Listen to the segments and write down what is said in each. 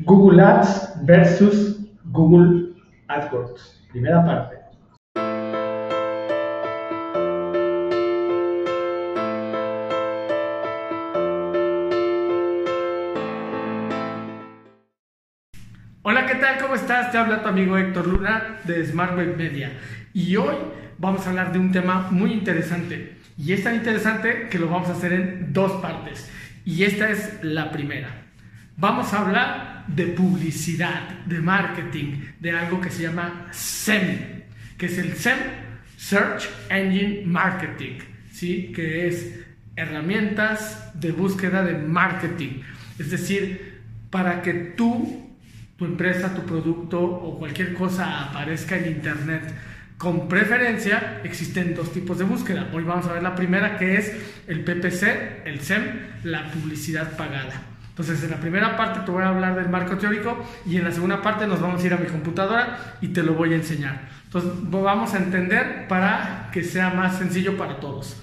Google Ads versus Google AdWords. Primera parte. Hola, ¿qué tal? ¿Cómo estás? Te habla tu amigo Héctor Luna de Smart Web Media. Y hoy vamos a hablar de un tema muy interesante. Y es tan interesante que lo vamos a hacer en dos partes. Y esta es la primera. Vamos a hablar de publicidad, de marketing, de algo que se llama SEM, que es el SEM, Search Engine Marketing, ¿sí? que es herramientas de búsqueda de marketing. Es decir, para que tú, tu empresa, tu producto o cualquier cosa aparezca en Internet, con preferencia existen dos tipos de búsqueda. Hoy vamos a ver la primera que es el PPC, el SEM, la publicidad pagada. Entonces, en la primera parte te voy a hablar del marco teórico y en la segunda parte nos vamos a ir a mi computadora y te lo voy a enseñar. Entonces, vamos a entender para que sea más sencillo para todos.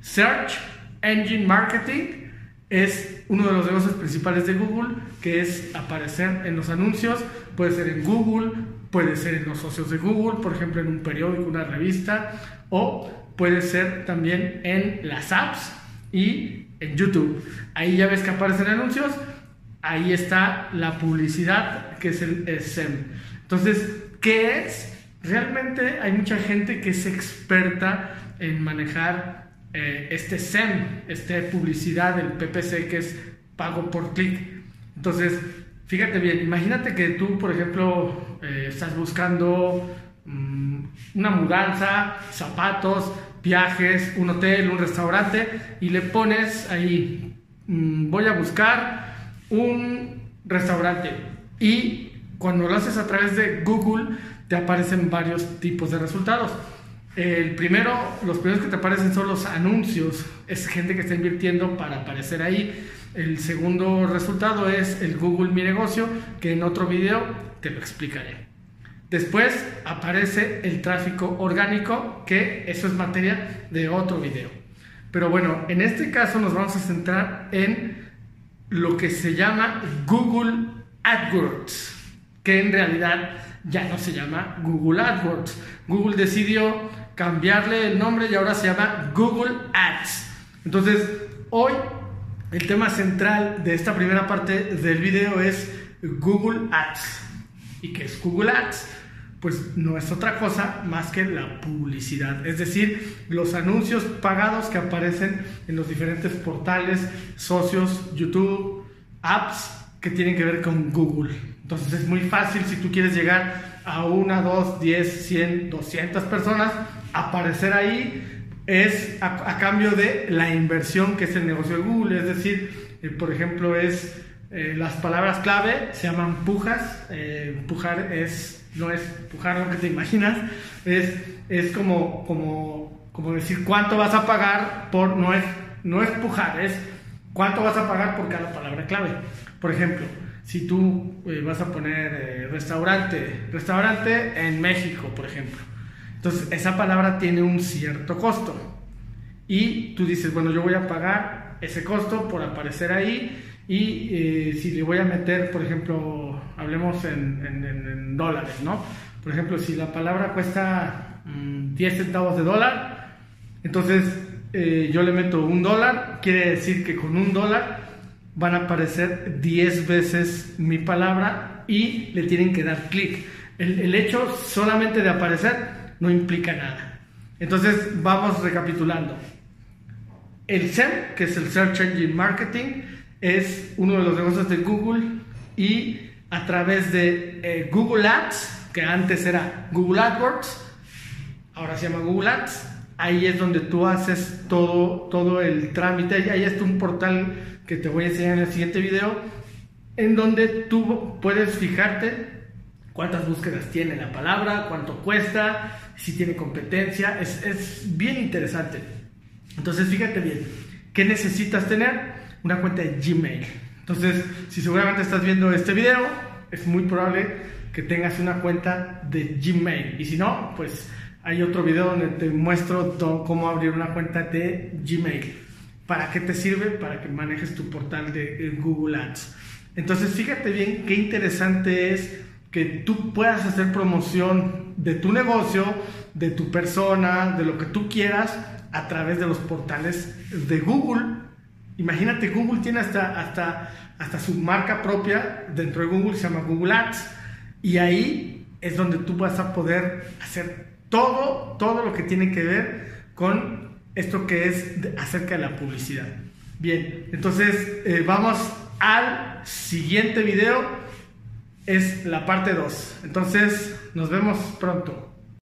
Search Engine Marketing es uno de los negocios principales de Google, que es aparecer en los anuncios, puede ser en Google, puede ser en los socios de Google, por ejemplo en un periódico, una revista, o puede ser también en las apps y en YouTube. Ahí ya ves que aparecen anuncios, ahí está la publicidad que es el SEM. Entonces, ¿qué es? Realmente hay mucha gente que es experta en manejar eh, este SEM, esta publicidad del PPC que es pago por clic. Entonces, fíjate bien, imagínate que tú, por ejemplo, eh, estás buscando mm, una mudanza, zapatos, viajes, un hotel, un restaurante y le pones ahí, mm, voy a buscar un restaurante y cuando lo haces a través de Google te aparecen varios tipos de resultados. El primero, los primeros que te aparecen son los anuncios, es gente que está invirtiendo para aparecer ahí. El segundo resultado es el Google Mi Negocio, que en otro video te lo explicaré. Después aparece el tráfico orgánico, que eso es materia de otro video. Pero bueno, en este caso nos vamos a centrar en lo que se llama Google AdWords, que en realidad ya no se llama Google AdWords. Google decidió cambiarle el nombre y ahora se llama Google Ads. Entonces, hoy el tema central de esta primera parte del video es Google Ads. ¿Y qué es Google Ads? pues no es otra cosa más que la publicidad, es decir, los anuncios pagados que aparecen en los diferentes portales, socios, YouTube, apps que tienen que ver con Google. Entonces es muy fácil si tú quieres llegar a una, dos, diez, cien, doscientas personas, aparecer ahí es a, cambio de la inversión que es el negocio de Google, es decir, eh, por ejemplo, es eh, las palabras clave se llaman pujas, eh, pujar es no es pujar lo que te imaginas, es, es como, como, como decir cuánto vas a pagar por, no es, no es pujar, es cuánto vas a pagar por cada palabra clave. Por ejemplo, si tú eh, vas a poner eh, restaurante, restaurante en México, por ejemplo, entonces esa palabra tiene un cierto costo. Y tú dices, bueno, yo voy a pagar ese costo por aparecer ahí y eh, si le voy a meter, por ejemplo, hablemos en, dólares, ¿no? Por ejemplo, si la palabra cuesta 10 mm, centavos de dólar, entonces eh, yo le meto un dólar, quiere decir que con un dólar van a aparecer 10 veces mi palabra y le tienen que dar clic. El, el hecho solamente de aparecer no implica nada. Entonces vamos recapitulando. El SEM, que es el Search Engine Marketing, es uno de los negocios de Google y a través de eh, Google Ads, que antes era Google AdWords, ahora se llama Google Ads, ahí es donde tú haces todo, todo el trámite, ahí está un portal que te voy a enseñar en el siguiente video, en donde tú puedes fijarte cuántas búsquedas tiene la palabra, cuánto cuesta, si tiene competencia, es, es bien interesante. Entonces fíjate bien, ¿qué necesitas tener? Una cuenta de Gmail. Entonces, si seguramente estás viendo este video, es muy probable que tengas una cuenta de Gmail. Y si no, pues hay otro video donde te muestro cómo abrir una cuenta de Gmail. ¿Para qué te sirve? Para que manejes tu portal de Google Ads. Entonces fíjate bien qué interesante es que tú puedas hacer promoción de tu negocio, de tu persona, de lo que tú quieras a través de los portales de Google. Imagínate, Google tiene hasta, hasta, hasta su marca propia dentro de Google, se llama Google Ads. Y ahí es donde tú vas a poder hacer todo, todo lo que tiene que ver con esto que es acerca de la publicidad. Bien, entonces eh, vamos al siguiente video, es la parte 2. Entonces nos vemos pronto.